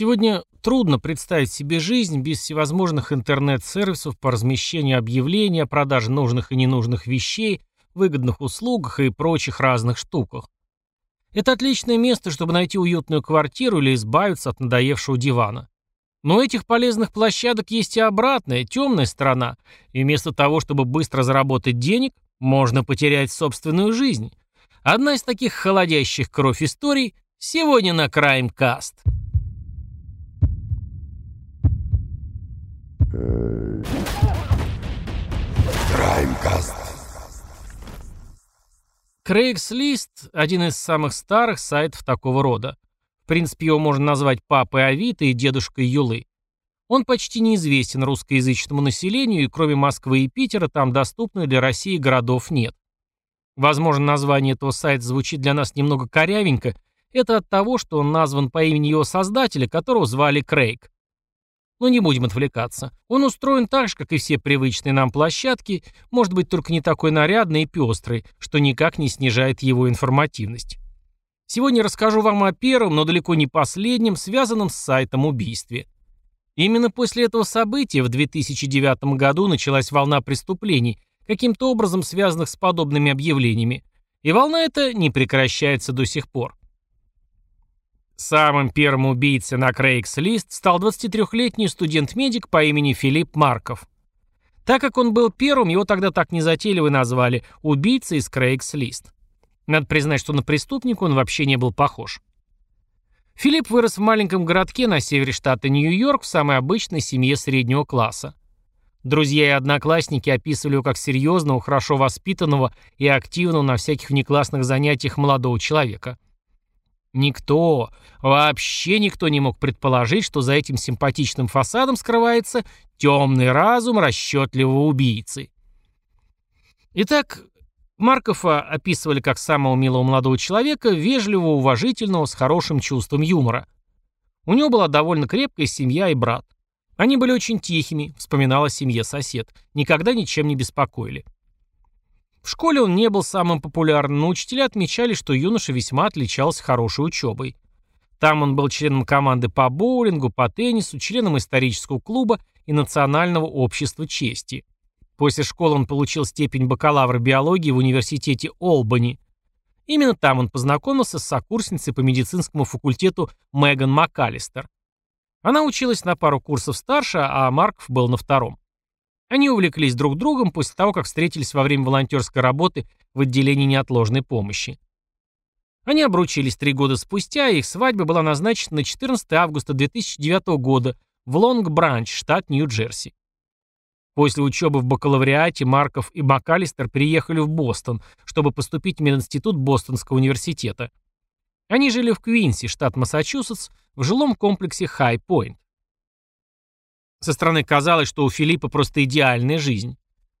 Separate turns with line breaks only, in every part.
Сегодня трудно представить себе жизнь без всевозможных интернет-сервисов по размещению объявлений о продаже нужных и ненужных вещей, выгодных услугах и прочих разных штуках. Это отличное место, чтобы найти уютную квартиру или избавиться от надоевшего дивана. Но у этих полезных площадок есть и обратная, темная сторона, и вместо того, чтобы быстро заработать денег, можно потерять собственную жизнь. Одна из таких холодящих кровь историй сегодня на Краймкаст.
Краймкаст.
Craigslist – один из самых старых сайтов такого рода. В принципе, его можно назвать папой Авито и дедушкой Юлы. Он почти неизвестен русскоязычному населению, и кроме Москвы и Питера там доступных для России городов нет. Возможно, название этого сайта звучит для нас немного корявенько. Это от того, что он назван по имени его создателя, которого звали Крейг. Но не будем отвлекаться. Он устроен так же, как и все привычные нам площадки, может быть только не такой нарядный и пестрый, что никак не снижает его информативность. Сегодня расскажу вам о первом, но далеко не последнем, связанном с сайтом убийстве. Именно после этого события в 2009 году началась волна преступлений, каким-то образом связанных с подобными объявлениями, и волна эта не прекращается до сих пор. Самым первым убийцей на Craigslist стал 23-летний студент-медик по имени Филипп Марков. Так как он был первым, его тогда так незатейливо назвали «убийцей из Craigslist». Надо признать, что на преступника он вообще не был похож. Филипп вырос в маленьком городке на севере штата Нью-Йорк в самой обычной семье среднего класса. Друзья и одноклассники описывали его как серьезного, хорошо воспитанного и активного на всяких внеклассных занятиях молодого человека. Никто, вообще никто не мог предположить, что за этим симпатичным фасадом скрывается темный разум расчетливого убийцы. Итак, Маркова описывали как самого милого молодого человека, вежливого, уважительного, с хорошим чувством юмора. У него была довольно крепкая семья и брат. Они были очень тихими, вспоминала семье сосед, никогда ничем не беспокоили. В школе он не был самым популярным, но учителя отмечали, что юноша весьма отличался хорошей учебой. Там он был членом команды по боулингу, по теннису, членом исторического клуба и Национального общества чести. После школы он получил степень бакалавра биологии в университете Олбани. Именно там он познакомился с сокурсницей по медицинскому факультету Меган МакАлистер. Она училась на пару курсов старше, а Марков был на втором. Они увлеклись друг другом после того, как встретились во время волонтерской работы в отделении неотложной помощи. Они обручились три года спустя, и их свадьба была назначена на 14 августа 2009 года в Лонг-Бранч, штат Нью-Джерси. После учебы в бакалавриате Марков и МакАлистер переехали в Бостон, чтобы поступить в мединститут Бостонского университета. Они жили в Квинси, штат Массачусетс, в жилом комплексе Хай-Пойнт. Со стороны казалось, что у Филиппа просто идеальная жизнь.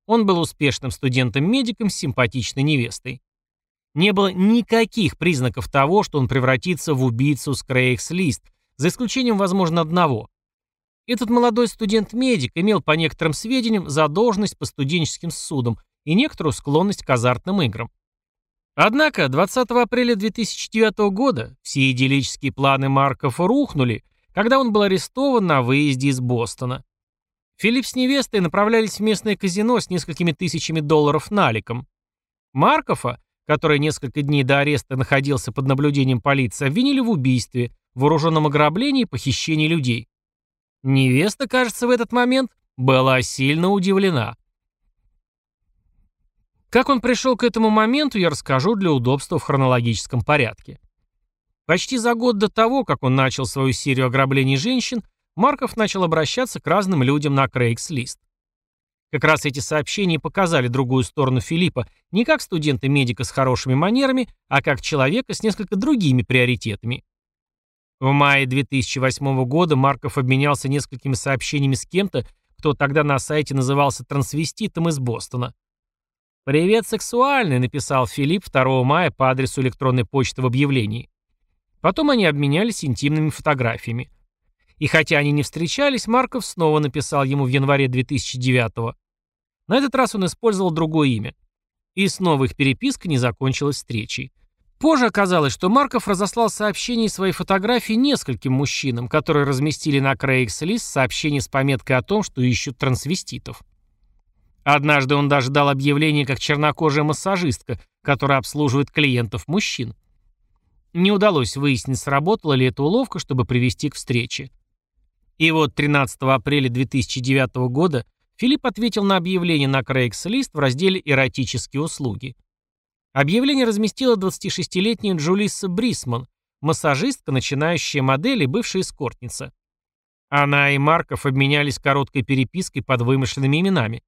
Он был успешным студентом-медиком с симпатичной невестой. Не было никаких признаков того, что он превратится в убийцу с Крейгс-лист, за исключением, возможно, одного. Этот молодой студент-медик имел, по некоторым сведениям, задолженность по студенческим судам и некоторую склонность к азартным играм. Однако 20 апреля 2009 года все идиллические планы Марков рухнули, когда он был арестован на выезде из Бостона. Филипп с невестой направлялись в местное казино с несколькими тысячами долларов наликом. Маркова, который несколько дней до ареста находился под наблюдением полиции, обвинили в убийстве, вооруженном ограблении и похищении людей. Невеста, кажется, в этот момент была сильно удивлена. Как он пришел к этому моменту, я расскажу для удобства в хронологическом порядке. Почти за год до того, как он начал свою серию ограблений женщин, Марков начал обращаться к разным людям на Craigslist. Как раз эти сообщения показали другую сторону Филиппа не как студента-медика с хорошими манерами, а как человека с несколько другими приоритетами. В мае 2008 года Марков обменялся несколькими сообщениями с кем-то, кто тогда на сайте назывался трансвеститом из Бостона. «Привет, сексуальный», — написал Филипп 2 мая по адресу электронной почты в объявлении. Потом они обменялись интимными фотографиями. И хотя они не встречались, Марков снова написал ему в январе 2009-го. На этот раз он использовал другое имя. И снова их переписка не закончилась встречей. Позже оказалось, что Марков разослал сообщения и свои фотографии нескольким мужчинам, которые разместили на Craigslist сообщение с пометкой о том, что ищут трансвеститов. Однажды он даже дал объявление как чернокожая массажистка, которая обслуживает клиентов мужчин. Не удалось выяснить, сработала ли эта уловка, чтобы привести к встрече. И вот 13 апреля 2009 года Филипп ответил на объявление на Craigslist в разделе «Эротические услуги». Объявление разместила 26-летняя Джулисса Брисман, массажистка, начинающая модель и бывшая эскортница. Она и Марков обменялись короткой перепиской под вымышленными именами.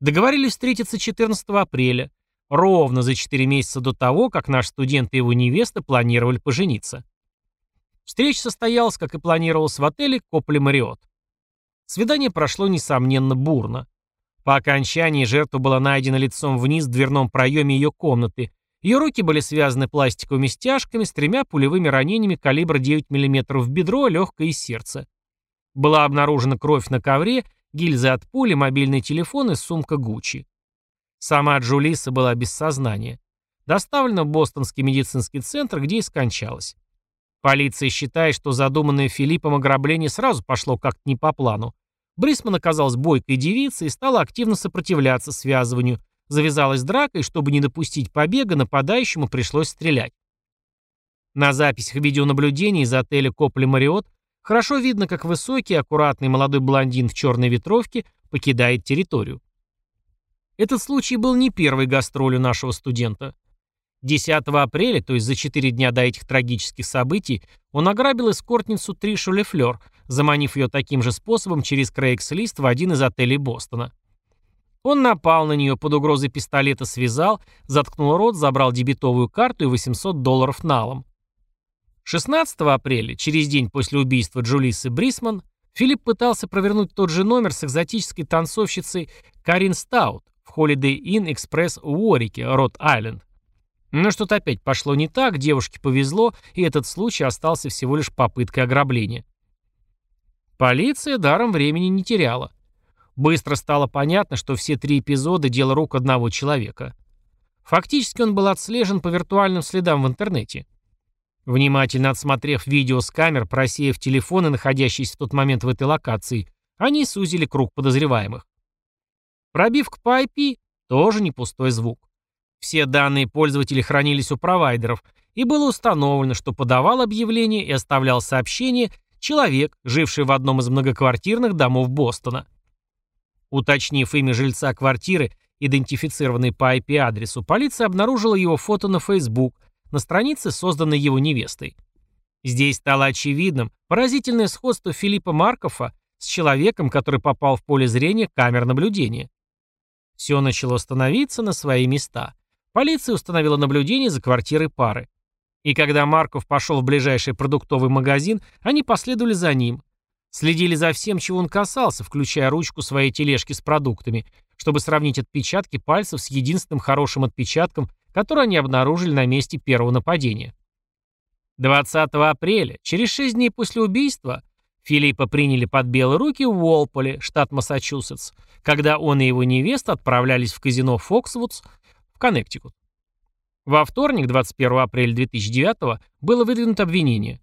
Договорились встретиться 14 апреля, ровно за 4 месяца до того, как наш студент и его невеста планировали пожениться. Встреча состоялась, как и планировалось в отеле Копли Мариот. Свидание прошло, несомненно, бурно. По окончании жертва была найдена лицом вниз в дверном проеме ее комнаты. Ее руки были связаны пластиковыми стяжками с тремя пулевыми ранениями калибра 9 мм в бедро, легкое и сердце. Была обнаружена кровь на ковре, гильзы от пули, мобильный телефон и сумка Гуччи. Сама Джулиса была без сознания. Доставлена в Бостонский медицинский центр, где и скончалась. Полиция считает, что задуманное Филиппом ограбление сразу пошло как-то не по плану. Брисман оказалась бойкой девицей и стала активно сопротивляться связыванию. Завязалась драка, и чтобы не допустить побега, нападающему пришлось стрелять. На записях видеонаблюдения из отеля Копли Мариот хорошо видно, как высокий, аккуратный молодой блондин в черной ветровке покидает территорию. Этот случай был не первой гастролью нашего студента. 10 апреля, то есть за 4 дня до этих трагических событий, он ограбил эскортницу Тришу Лефлер, заманив ее таким же способом через Craigslist в один из отелей Бостона. Он напал на нее, под угрозой пистолета связал, заткнул рот, забрал дебетовую карту и 800 долларов налом. 16 апреля, через день после убийства Джулисы Брисман, Филипп пытался провернуть тот же номер с экзотической танцовщицей Карин Стаут в Holiday Inn Express в Уорике, Рот-Айленд. Но что-то опять пошло не так, девушке повезло, и этот случай остался всего лишь попыткой ограбления. Полиция даром времени не теряла. Быстро стало понятно, что все три эпизода – дело рук одного человека. Фактически он был отслежен по виртуальным следам в интернете. Внимательно отсмотрев видео с камер, просеяв телефоны, находящиеся в тот момент в этой локации, они сузили круг подозреваемых. Пробив к IP, тоже не пустой звук. Все данные пользователей хранились у провайдеров, и было установлено, что подавал объявление и оставлял сообщение человек, живший в одном из многоквартирных домов Бостона. Уточнив имя жильца квартиры, идентифицированной по IP-адресу, полиция обнаружила его фото на Facebook, на странице, созданной его невестой. Здесь стало очевидным поразительное сходство Филиппа Маркова с человеком, который попал в поле зрения камер наблюдения. Все начало становиться на свои места. Полиция установила наблюдение за квартирой пары. И когда Марков пошел в ближайший продуктовый магазин, они последовали за ним. Следили за всем, чего он касался, включая ручку своей тележки с продуктами, чтобы сравнить отпечатки пальцев с единственным хорошим отпечатком, который они обнаружили на месте первого нападения. 20 апреля, через 6 дней после убийства, Филиппа приняли под белые руки в Уолполе, штат Массачусетс, когда он и его невеста отправлялись в казино «Фоксвудс» Коннектикут. Во вторник, 21 апреля 2009 было выдвинуто обвинение.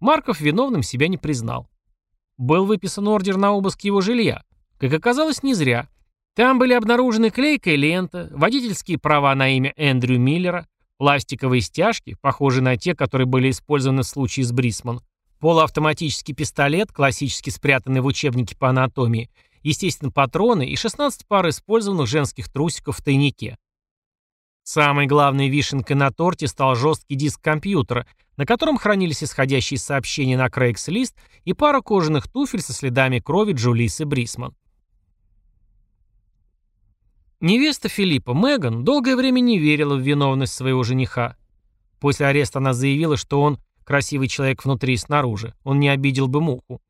Марков виновным себя не признал. Был выписан ордер на обыск его жилья. Как оказалось, не зря. Там были обнаружены клейкая лента, водительские права на имя Эндрю Миллера, пластиковые стяжки, похожие на те, которые были использованы в случае с Брисман, полуавтоматический пистолет, классически спрятанный в учебнике по анатомии, естественно, патроны и 16 пар использованных женских трусиков в тайнике. Самой главной вишенкой на торте стал жесткий диск компьютера, на котором хранились исходящие сообщения на Craigslist и пара кожаных туфель со следами крови Джулисы Брисман. Невеста Филиппа, Меган, долгое время не верила в виновность своего жениха. После ареста она заявила, что он красивый человек внутри и снаружи, он не обидел бы муху.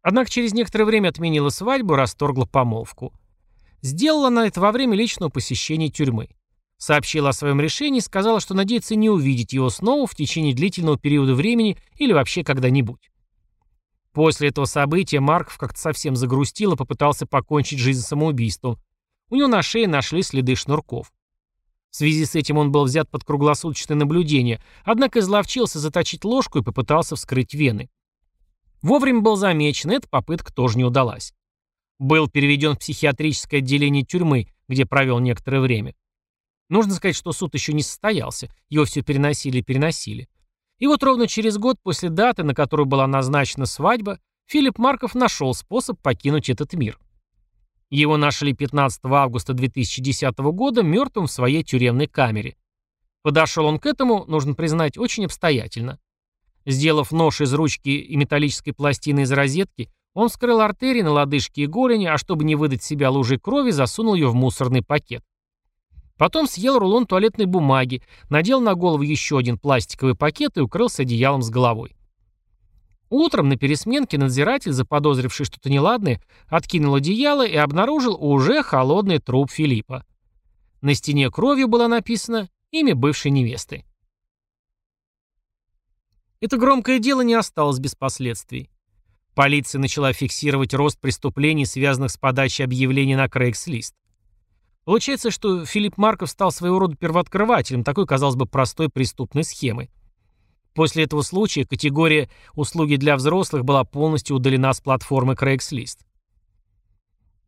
Однако через некоторое время отменила свадьбу расторгла помолвку. Сделала она это во время личного посещения тюрьмы. Сообщила о своем решении и сказала, что надеется не увидеть его снова в течение длительного периода времени или вообще когда-нибудь. После этого события Марков как-то совсем загрустил и попытался покончить жизнь самоубийством. У него на шее нашли следы шнурков. В связи с этим он был взят под круглосуточное наблюдение, однако изловчился заточить ложку и попытался вскрыть вены. Вовремя был замечен, эта попытка тоже не удалась. Был переведен в психиатрическое отделение тюрьмы, где провел некоторое время. Нужно сказать, что суд еще не состоялся, его все переносили и переносили. И вот ровно через год после даты, на которую была назначена свадьба, Филипп Марков нашел способ покинуть этот мир. Его нашли 15 августа 2010 года мертвым в своей тюремной камере. Подошел он к этому, нужно признать, очень обстоятельно. Сделав нож из ручки и металлической пластины из розетки, он вскрыл артерии на лодыжке и голени, а чтобы не выдать себя лужей крови, засунул ее в мусорный пакет. Потом съел рулон туалетной бумаги, надел на голову еще один пластиковый пакет и укрылся одеялом с головой. Утром на пересменке надзиратель, заподозривший что-то неладное, откинул одеяло и обнаружил уже холодный труп Филиппа. На стене кровью было написано имя бывшей невесты. Это громкое дело не осталось без последствий. Полиция начала фиксировать рост преступлений, связанных с подачей объявлений на Craigslist. Получается, что Филипп Марков стал своего рода первооткрывателем такой, казалось бы, простой преступной схемы. После этого случая категория «услуги для взрослых» была полностью удалена с платформы Craigslist.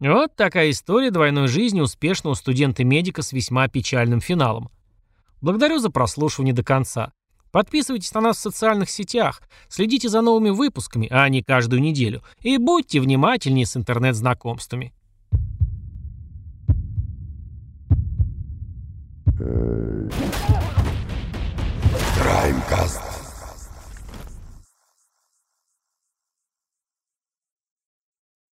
Вот такая история двойной жизни успешного студента-медика с весьма печальным финалом. Благодарю за прослушивание до конца. Подписывайтесь на нас в социальных сетях, следите за новыми выпусками, а не каждую неделю, и будьте внимательнее с интернет-знакомствами.
Краймкаст.